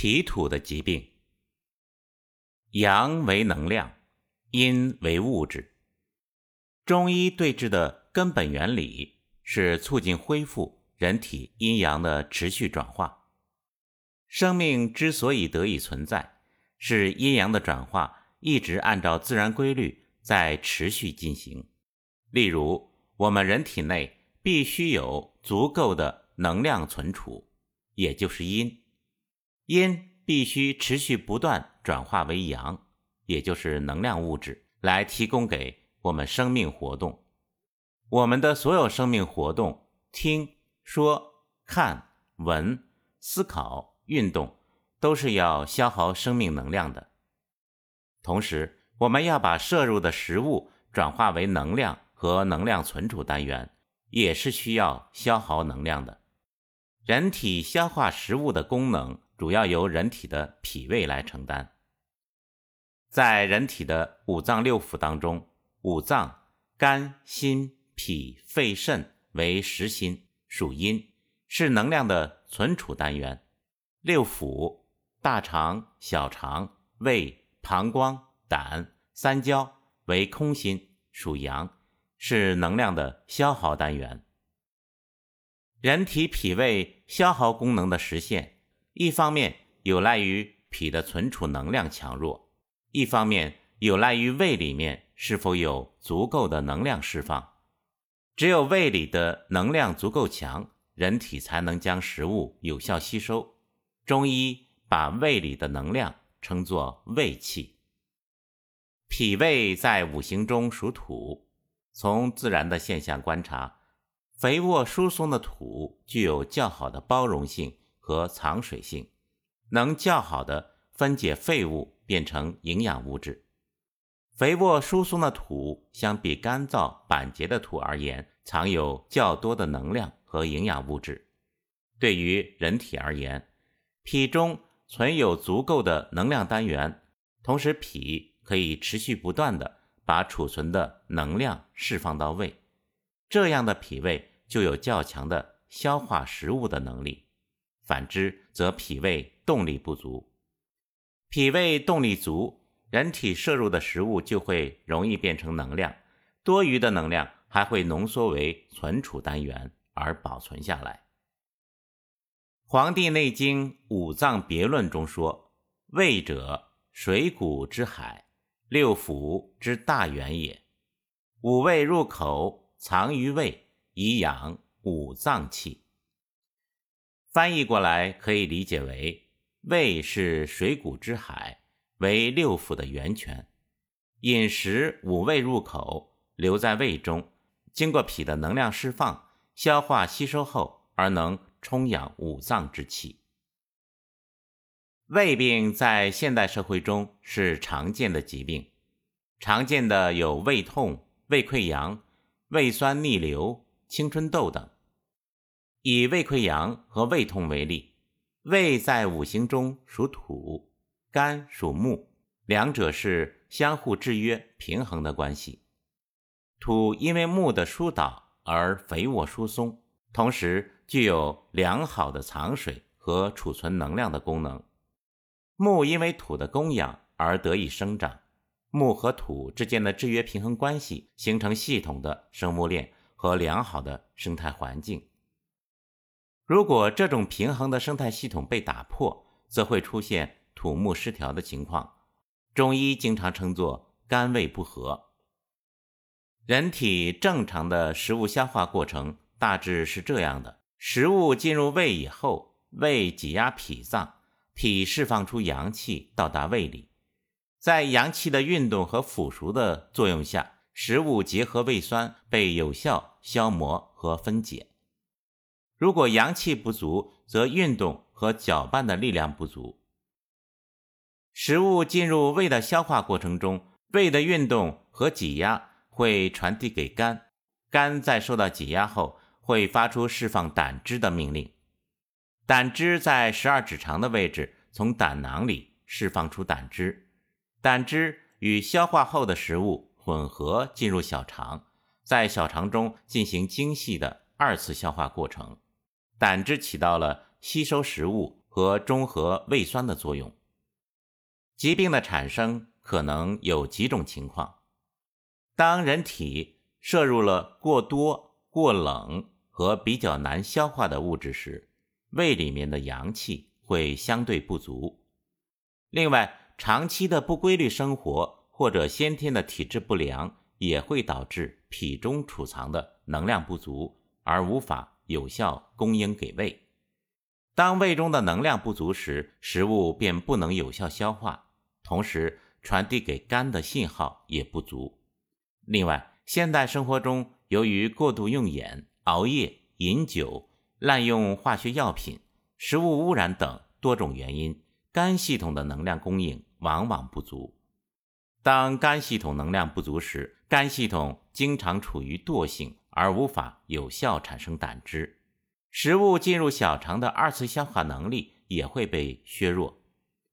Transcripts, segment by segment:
脾土的疾病。阳为能量，阴为物质。中医对治的根本原理是促进恢复人体阴阳的持续转化。生命之所以得以存在，是阴阳的转化一直按照自然规律在持续进行。例如，我们人体内必须有足够的能量存储，也就是阴。阴必须持续不断转化为阳，也就是能量物质，来提供给我们生命活动。我们的所有生命活动，听说、看、闻、思考、运动，都是要消耗生命能量的。同时，我们要把摄入的食物转化为能量和能量存储单元，也是需要消耗能量的。人体消化食物的功能。主要由人体的脾胃来承担。在人体的五脏六腑当中，五脏肝、心、脾、肺、肾为实心，属阴，是能量的存储单元；六腑大肠、小肠、胃、膀胱、胆、三焦为空心，属阳，是能量的消耗单元。人体脾胃消耗功能的实现。一方面有赖于脾的存储能量强弱，一方面有赖于胃里面是否有足够的能量释放。只有胃里的能量足够强，人体才能将食物有效吸收。中医把胃里的能量称作胃气。脾胃在五行中属土，从自然的现象观察，肥沃疏松的土具有较好的包容性。和藏水性，能较好的分解废物变成营养物质。肥沃疏松的土相比干燥板结的土而言，藏有较多的能量和营养物质。对于人体而言，脾中存有足够的能量单元，同时脾可以持续不断的把储存的能量释放到胃，这样的脾胃就有较强的消化食物的能力。反之，则脾胃动力不足。脾胃动力足，人体摄入的食物就会容易变成能量，多余的能量还会浓缩为存储单元而保存下来。《黄帝内经·五脏别论》中说：“胃者，水谷之海，六腑之大源也。五味入口，藏于胃，以养五脏气。”翻译过来可以理解为：胃是水谷之海，为六腑的源泉。饮食五味入口，留在胃中，经过脾的能量释放、消化吸收后，而能充养五脏之气。胃病在现代社会中是常见的疾病，常见的有胃痛、胃溃疡、胃酸逆流、青春痘等。以胃溃疡和胃痛为例，胃在五行中属土，肝属木，两者是相互制约、平衡的关系。土因为木的疏导而肥沃疏松，同时具有良好的藏水和储存能量的功能。木因为土的供养而得以生长，木和土之间的制约平衡关系，形成系统的生物链和良好的生态环境。如果这种平衡的生态系统被打破，则会出现土木失调的情况。中医经常称作肝胃不和。人体正常的食物消化过程大致是这样的：食物进入胃以后，胃挤压脾脏，脾释放出阳气到达胃里，在阳气的运动和腐熟的作用下，食物结合胃酸被有效消磨和分解。如果阳气不足，则运动和搅拌的力量不足。食物进入胃的消化过程中，胃的运动和挤压会传递给肝，肝在受到挤压后会发出释放胆汁的命令。胆汁在十二指肠的位置，从胆囊里释放出胆汁，胆汁与消化后的食物混合进入小肠，在小肠中进行精细的二次消化过程。胆汁起到了吸收食物、和中和胃酸的作用。疾病的产生可能有几种情况：当人体摄入了过多、过冷和比较难消化的物质时，胃里面的阳气会相对不足。另外，长期的不规律生活或者先天的体质不良也会导致脾中储藏的能量不足，而无法有效供应给胃。当胃中的能量不足时，食物便不能有效消化。同时，传递给肝的信号也不足。另外，现代生活中，由于过度用眼、熬夜、饮酒、滥用化学药品、食物污染等多种原因，肝系统的能量供应往往不足。当肝系统能量不足时，肝系统经常处于惰性，而无法有效产生胆汁，食物进入小肠的二次消化能力也会被削弱。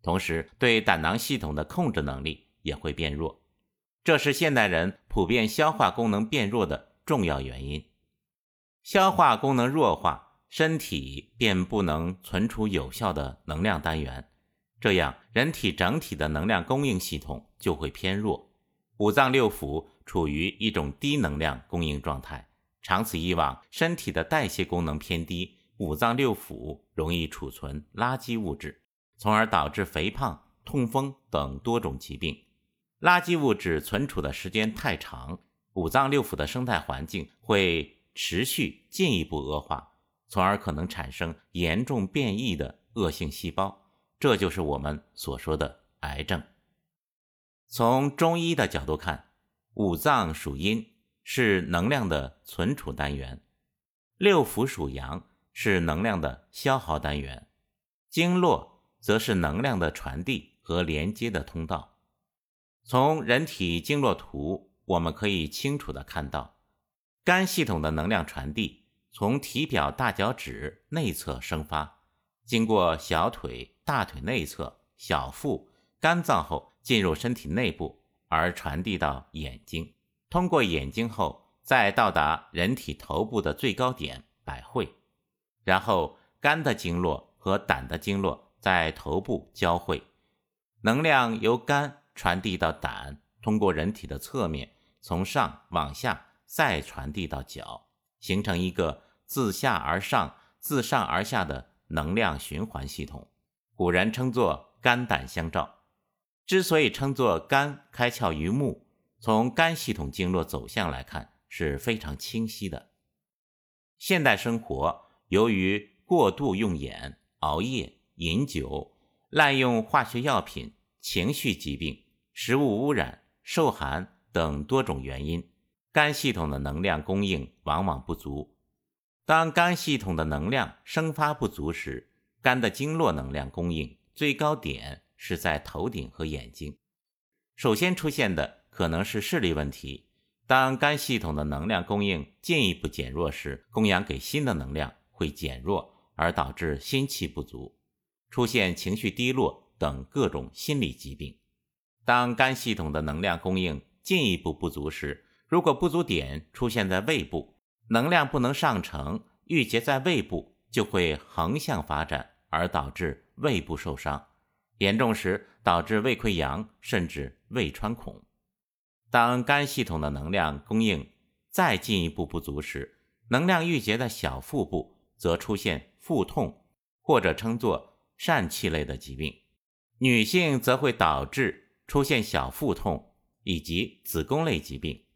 同时，对胆囊系统的控制能力也会变弱，这是现代人普遍消化功能变弱的重要原因。消化功能弱化，身体便不能存储有效的能量单元，这样人体整体的能量供应系统就会偏弱，五脏六腑处于一种低能量供应状态。长此以往，身体的代谢功能偏低，五脏六腑容易储存垃圾物质。从而导致肥胖、痛风等多种疾病。垃圾物质存储的时间太长，五脏六腑的生态环境会持续进一步恶化，从而可能产生严重变异的恶性细胞，这就是我们所说的癌症。从中医的角度看，五脏属阴，是能量的存储单元；六腑属阳，是能量的消耗单元。经络。则是能量的传递和连接的通道。从人体经络图，我们可以清楚的看到，肝系统的能量传递从体表大脚趾内侧生发，经过小腿、大腿内侧、小腹、肝脏后进入身体内部，而传递到眼睛，通过眼睛后再到达人体头部的最高点百会，然后肝的经络和胆的经络。在头部交汇，能量由肝传递到胆，通过人体的侧面从上往下再传递到脚，形成一个自下而上、自上而下的能量循环系统。古人称作肝胆相照。之所以称作肝开窍于目，从肝系统经络走向来看是非常清晰的。现代生活由于过度用眼、熬夜。饮酒、滥用化学药品、情绪疾病、食物污染、受寒等多种原因，肝系统的能量供应往往不足。当肝系统的能量生发不足时，肝的经络能量供应最高点是在头顶和眼睛。首先出现的可能是视力问题。当肝系统的能量供应进一步减弱时，供养给心的能量会减弱，而导致心气不足。出现情绪低落等各种心理疾病。当肝系统的能量供应进一步不足时，如果不足点出现在胃部，能量不能上承，郁结在胃部，就会横向发展，而导致胃部受伤，严重时导致胃溃疡，甚至胃穿孔。当肝系统的能量供应再进一步不足时，能量郁结的小腹部则出现腹痛，或者称作。疝气类的疾病，女性则会导致出现小腹痛以及子宫类疾病。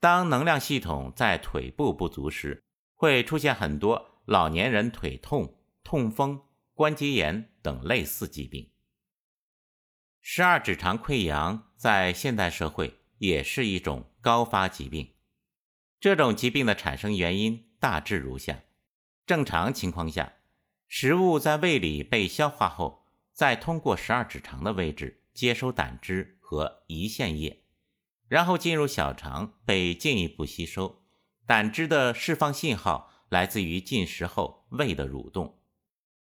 当能量系统在腿部不足时，会出现很多老年人腿痛、痛风、关节炎等类似疾病。十二指肠溃疡在现代社会也是一种高发疾病。这种疾病的产生原因大致如下：正常情况下。食物在胃里被消化后，再通过十二指肠的位置接收胆汁和胰腺液，然后进入小肠被进一步吸收。胆汁的释放信号来自于进食后胃的蠕动。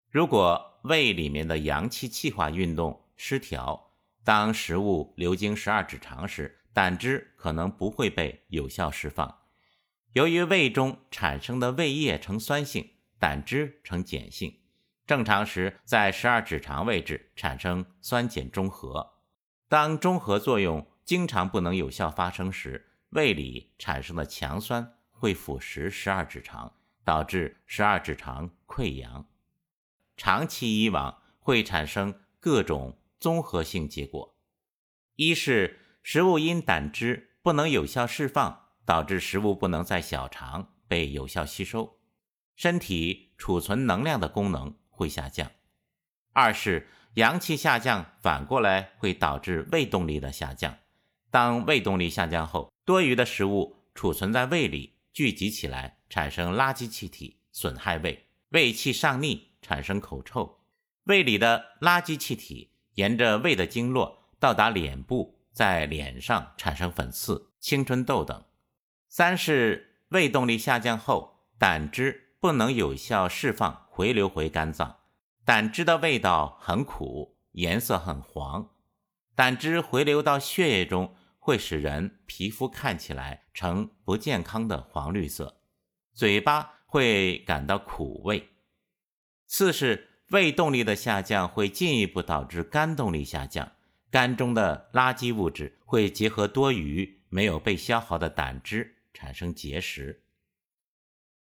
如果胃里面的阳气气化运动失调，当食物流经十二指肠时，胆汁可能不会被有效释放。由于胃中产生的胃液呈酸性。胆汁呈碱性，正常时在十二指肠位置产生酸碱中和。当中和作用经常不能有效发生时，胃里产生的强酸会腐蚀十二指肠，导致十二指肠溃疡。长期以往会产生各种综合性结果：一是食物因胆汁不能有效释放，导致食物不能在小肠被有效吸收，身体储存能量的功能会下降；二是阳气下降，反过来会导致胃动力的下降。当胃动力下降后，多余的食物储存在胃里，聚集起来产生垃圾气体，损害胃，胃气上逆。产生口臭，胃里的垃圾气体沿着胃的经络到达脸部，在脸上产生粉刺、青春痘等。三是胃动力下降后，胆汁不能有效释放，回流回肝脏，胆汁的味道很苦，颜色很黄。胆汁回流到血液中，会使人皮肤看起来呈不健康的黄绿色，嘴巴会感到苦味。四是胃动力的下降会进一步导致肝动力下降，肝中的垃圾物质会结合多余没有被消耗的胆汁产生结石。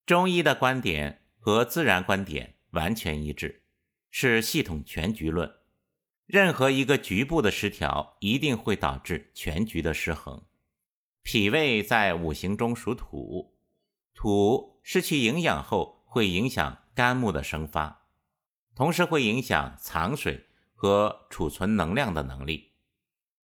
中医的观点和自然观点完全一致，是系统全局论。任何一个局部的失调，一定会导致全局的失衡。脾胃在五行中属土，土失去营养后会影响。肝木的生发，同时会影响藏水和储存能量的能力。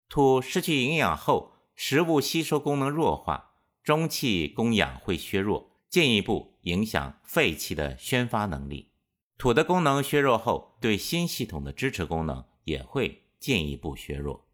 土失去营养后，食物吸收功能弱化，中气供氧会削弱，进一步影响肺气的宣发能力。土的功能削弱后，对心系统的支持功能也会进一步削弱。